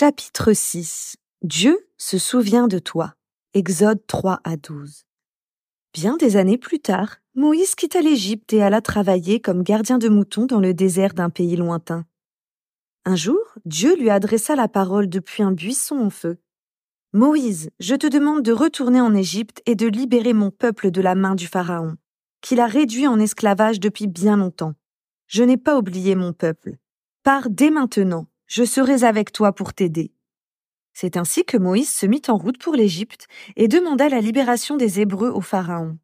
Chapitre 6 Dieu se souvient de toi. Exode 3 à 12. Bien des années plus tard, Moïse quitta l'Égypte et alla travailler comme gardien de moutons dans le désert d'un pays lointain. Un jour, Dieu lui adressa la parole depuis un buisson en feu. Moïse, je te demande de retourner en Égypte et de libérer mon peuple de la main du Pharaon, qu'il a réduit en esclavage depuis bien longtemps. Je n'ai pas oublié mon peuple. Pars dès maintenant, je serai avec toi pour t'aider. C'est ainsi que Moïse se mit en route pour l'Égypte et demanda la libération des Hébreux au Pharaon.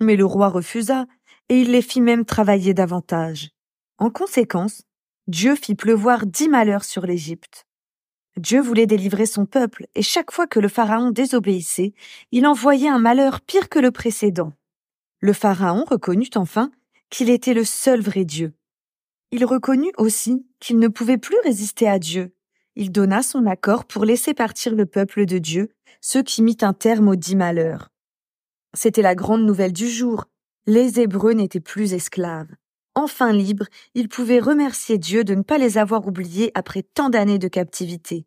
Mais le roi refusa, et il les fit même travailler davantage. En conséquence, Dieu fit pleuvoir dix malheurs sur l'Égypte. Dieu voulait délivrer son peuple, et chaque fois que le Pharaon désobéissait, il envoyait un malheur pire que le précédent. Le Pharaon reconnut enfin qu'il était le seul vrai Dieu. Il reconnut aussi qu'il ne pouvait plus résister à Dieu. Il donna son accord pour laisser partir le peuple de Dieu, ce qui mit un terme aux dix malheurs. C'était la grande nouvelle du jour. Les Hébreux n'étaient plus esclaves. Enfin libres, ils pouvaient remercier Dieu de ne pas les avoir oubliés après tant d'années de captivité.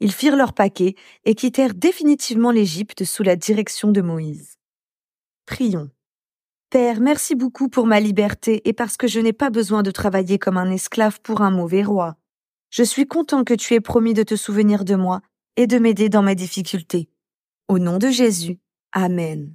Ils firent leur paquet et quittèrent définitivement l'Égypte sous la direction de Moïse. Prions. Père, merci beaucoup pour ma liberté et parce que je n'ai pas besoin de travailler comme un esclave pour un mauvais roi. Je suis content que tu aies promis de te souvenir de moi et de m'aider dans mes difficultés. Au nom de Jésus. Amen.